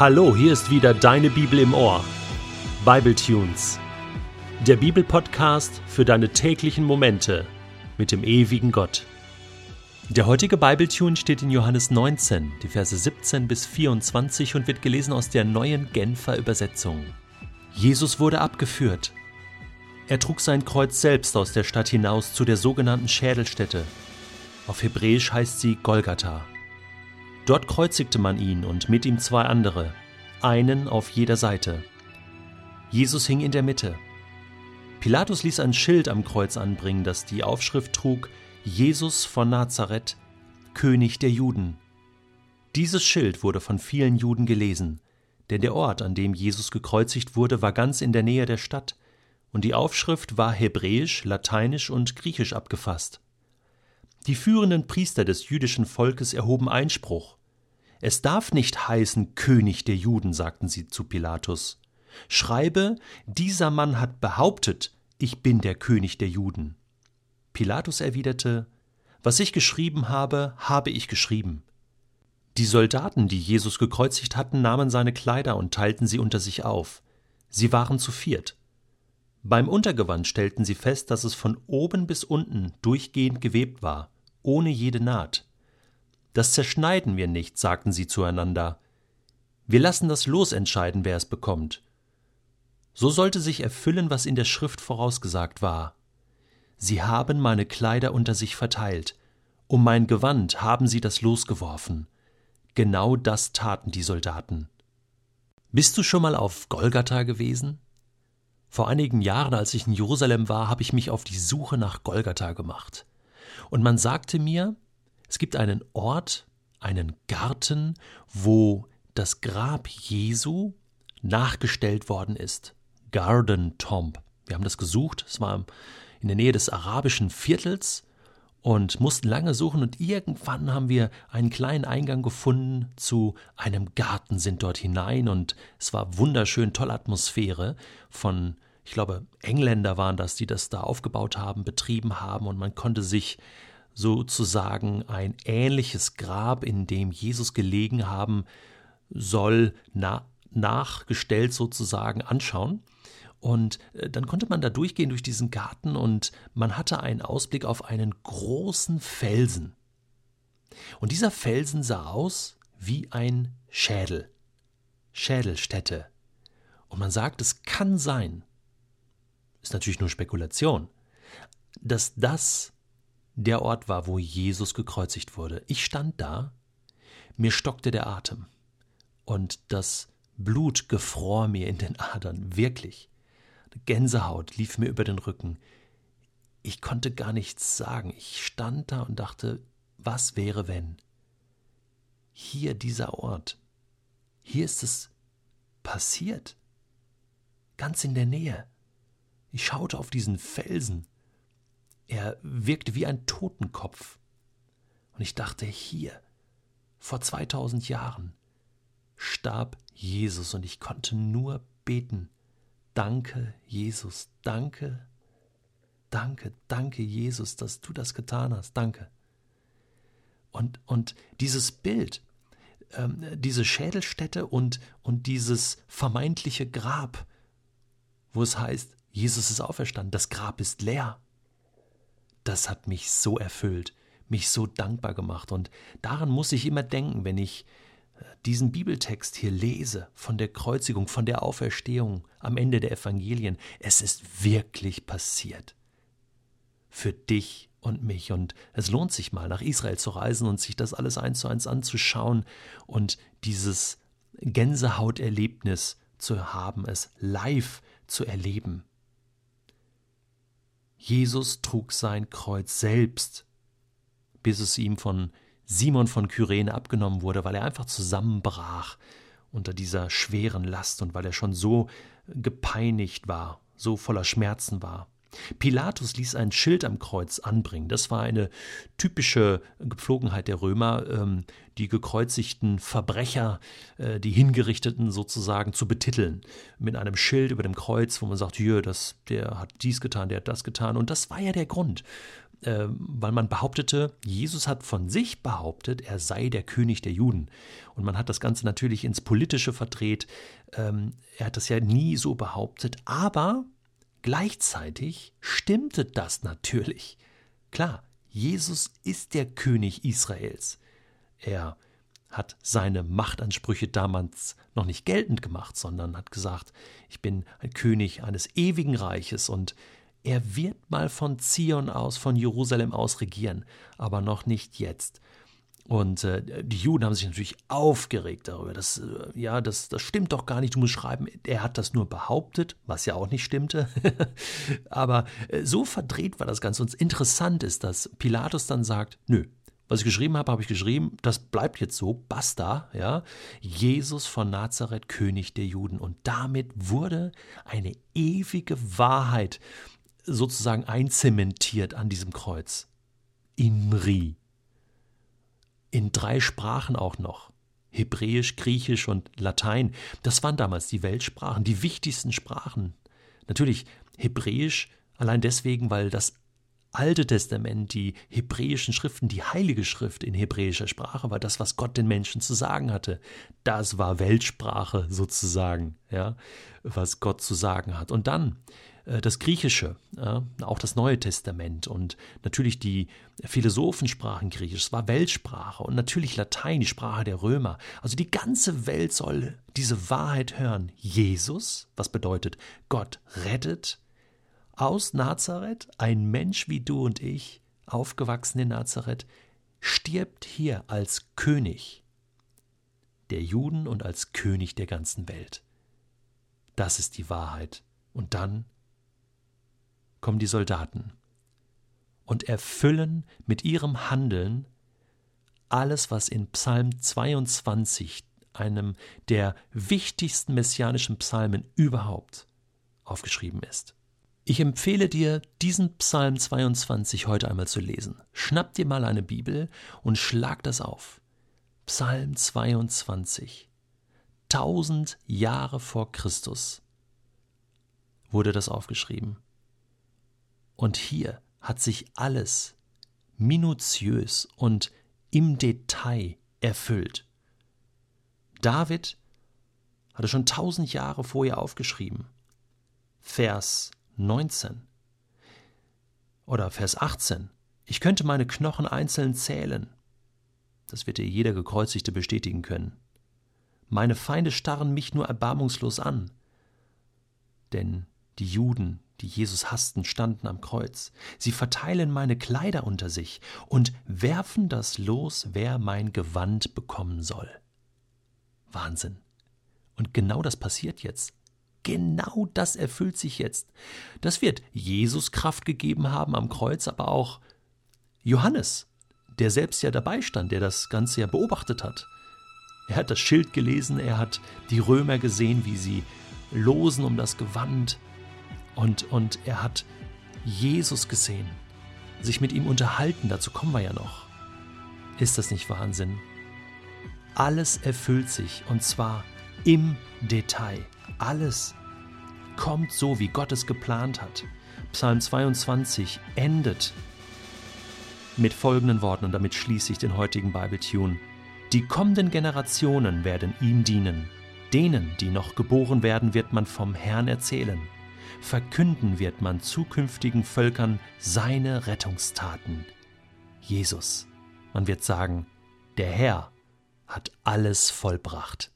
Hallo, hier ist wieder deine Bibel im Ohr. Bible Tunes. Der Bibelpodcast für deine täglichen Momente mit dem ewigen Gott. Der heutige Bible Tune steht in Johannes 19, die Verse 17 bis 24 und wird gelesen aus der neuen Genfer Übersetzung. Jesus wurde abgeführt. Er trug sein Kreuz selbst aus der Stadt hinaus zu der sogenannten Schädelstätte. Auf Hebräisch heißt sie Golgatha. Dort kreuzigte man ihn und mit ihm zwei andere, einen auf jeder Seite. Jesus hing in der Mitte. Pilatus ließ ein Schild am Kreuz anbringen, das die Aufschrift trug Jesus von Nazareth, König der Juden. Dieses Schild wurde von vielen Juden gelesen, denn der Ort, an dem Jesus gekreuzigt wurde, war ganz in der Nähe der Stadt, und die Aufschrift war hebräisch, lateinisch und griechisch abgefasst. Die führenden Priester des jüdischen Volkes erhoben Einspruch. Es darf nicht heißen König der Juden, sagten sie zu Pilatus. Schreibe, dieser Mann hat behauptet, ich bin der König der Juden. Pilatus erwiderte, Was ich geschrieben habe, habe ich geschrieben. Die Soldaten, die Jesus gekreuzigt hatten, nahmen seine Kleider und teilten sie unter sich auf. Sie waren zu viert. Beim Untergewand stellten sie fest, dass es von oben bis unten durchgehend gewebt war, ohne jede Naht. Das zerschneiden wir nicht, sagten sie zueinander. Wir lassen das Los entscheiden, wer es bekommt. So sollte sich erfüllen, was in der Schrift vorausgesagt war. Sie haben meine Kleider unter sich verteilt, um mein Gewand haben sie das Los geworfen. Genau das taten die Soldaten. Bist du schon mal auf Golgatha gewesen? Vor einigen Jahren, als ich in Jerusalem war, habe ich mich auf die Suche nach Golgatha gemacht. Und man sagte mir, es gibt einen Ort, einen Garten, wo das Grab Jesu nachgestellt worden ist. Garden Tomb. Wir haben das gesucht. Es war in der Nähe des arabischen Viertels und mussten lange suchen und irgendwann haben wir einen kleinen Eingang gefunden zu einem Garten, sind dort hinein und es war wunderschön, tolle Atmosphäre von, ich glaube, Engländer waren das, die das da aufgebaut haben, betrieben haben und man konnte sich sozusagen ein ähnliches Grab, in dem Jesus gelegen haben soll, na, nachgestellt sozusagen anschauen. Und äh, dann konnte man da durchgehen durch diesen Garten und man hatte einen Ausblick auf einen großen Felsen. Und dieser Felsen sah aus wie ein Schädel, Schädelstätte. Und man sagt, es kann sein, ist natürlich nur Spekulation, dass das der Ort war, wo Jesus gekreuzigt wurde. Ich stand da, mir stockte der Atem und das Blut gefror mir in den Adern, wirklich. Gänsehaut lief mir über den Rücken. Ich konnte gar nichts sagen. Ich stand da und dachte, was wäre, wenn? Hier dieser Ort. Hier ist es passiert. Ganz in der Nähe. Ich schaute auf diesen Felsen. Er wirkte wie ein Totenkopf. Und ich dachte, hier, vor 2000 Jahren, starb Jesus und ich konnte nur beten, Danke, Jesus, danke, danke, danke, Jesus, dass du das getan hast, danke. Und, und dieses Bild, ähm, diese Schädelstätte und, und dieses vermeintliche Grab, wo es heißt, Jesus ist auferstanden, das Grab ist leer. Das hat mich so erfüllt, mich so dankbar gemacht. Und daran muss ich immer denken, wenn ich diesen Bibeltext hier lese von der Kreuzigung, von der Auferstehung am Ende der Evangelien, es ist wirklich passiert. Für dich und mich. Und es lohnt sich mal, nach Israel zu reisen und sich das alles eins zu eins anzuschauen und dieses Gänsehauterlebnis zu haben, es live zu erleben. Jesus trug sein Kreuz selbst, bis es ihm von Simon von Kyrene abgenommen wurde, weil er einfach zusammenbrach unter dieser schweren Last und weil er schon so gepeinigt war, so voller Schmerzen war. Pilatus ließ ein Schild am Kreuz anbringen. Das war eine typische Gepflogenheit der Römer, ähm, die gekreuzigten Verbrecher, äh, die Hingerichteten sozusagen zu betiteln. Mit einem Schild über dem Kreuz, wo man sagt, hier, das, der hat dies getan, der hat das getan. Und das war ja der Grund, äh, weil man behauptete, Jesus hat von sich behauptet, er sei der König der Juden. Und man hat das Ganze natürlich ins Politische verdreht. Ähm, er hat das ja nie so behauptet, aber Gleichzeitig stimmte das natürlich. Klar, Jesus ist der König Israels. Er hat seine Machtansprüche damals noch nicht geltend gemacht, sondern hat gesagt, ich bin ein König eines ewigen Reiches und er wird mal von Zion aus, von Jerusalem aus regieren, aber noch nicht jetzt. Und äh, die Juden haben sich natürlich aufgeregt darüber. Das, äh, ja, das, das stimmt doch gar nicht. Du musst schreiben, er hat das nur behauptet, was ja auch nicht stimmte. Aber äh, so verdreht war das Ganze. Und interessant ist, dass Pilatus dann sagt: Nö, was ich geschrieben habe, habe ich geschrieben. Das bleibt jetzt so. Basta. Ja, Jesus von Nazareth, König der Juden. Und damit wurde eine ewige Wahrheit sozusagen einzementiert an diesem Kreuz. Imri in drei Sprachen auch noch. Hebräisch, Griechisch und Latein. Das waren damals die Weltsprachen, die wichtigsten Sprachen. Natürlich Hebräisch, allein deswegen, weil das Alte Testament, die hebräischen Schriften, die heilige Schrift in hebräischer Sprache war das, was Gott den Menschen zu sagen hatte. Das war Weltsprache sozusagen, ja, was Gott zu sagen hat. Und dann das Griechische, auch das Neue Testament und natürlich die Philosophen sprachen Griechisch, es war Weltsprache und natürlich Latein, die Sprache der Römer. Also die ganze Welt soll diese Wahrheit hören. Jesus, was bedeutet, Gott rettet aus Nazareth, ein Mensch wie du und ich, aufgewachsen in Nazareth, stirbt hier als König der Juden und als König der ganzen Welt. Das ist die Wahrheit. Und dann kommen die Soldaten und erfüllen mit ihrem Handeln alles, was in Psalm 22, einem der wichtigsten messianischen Psalmen überhaupt, aufgeschrieben ist. Ich empfehle dir, diesen Psalm 22 heute einmal zu lesen. Schnapp dir mal eine Bibel und schlag das auf. Psalm 22. Tausend Jahre vor Christus wurde das aufgeschrieben. Und hier hat sich alles minutiös und im Detail erfüllt. David hatte schon tausend Jahre vorher aufgeschrieben. Vers 19 oder Vers 18. Ich könnte meine Knochen einzeln zählen. Das wird dir jeder Gekreuzigte bestätigen können. Meine Feinde starren mich nur erbarmungslos an. Denn die Juden, die Jesus hassten, standen am Kreuz. Sie verteilen meine Kleider unter sich und werfen das los, wer mein Gewand bekommen soll. Wahnsinn. Und genau das passiert jetzt. Genau das erfüllt sich jetzt. Das wird Jesus Kraft gegeben haben am Kreuz, aber auch Johannes, der selbst ja dabei stand, der das Ganze ja beobachtet hat. Er hat das Schild gelesen, er hat die Römer gesehen, wie sie losen um das Gewand, und, und er hat Jesus gesehen, sich mit ihm unterhalten, dazu kommen wir ja noch. Ist das nicht Wahnsinn? Alles erfüllt sich und zwar im Detail. Alles kommt so, wie Gott es geplant hat. Psalm 22 endet mit folgenden Worten und damit schließe ich den heutigen Bible-Tune. Die kommenden Generationen werden ihm dienen. Denen, die noch geboren werden, wird man vom Herrn erzählen verkünden wird man zukünftigen Völkern seine Rettungstaten. Jesus, man wird sagen, der Herr hat alles vollbracht.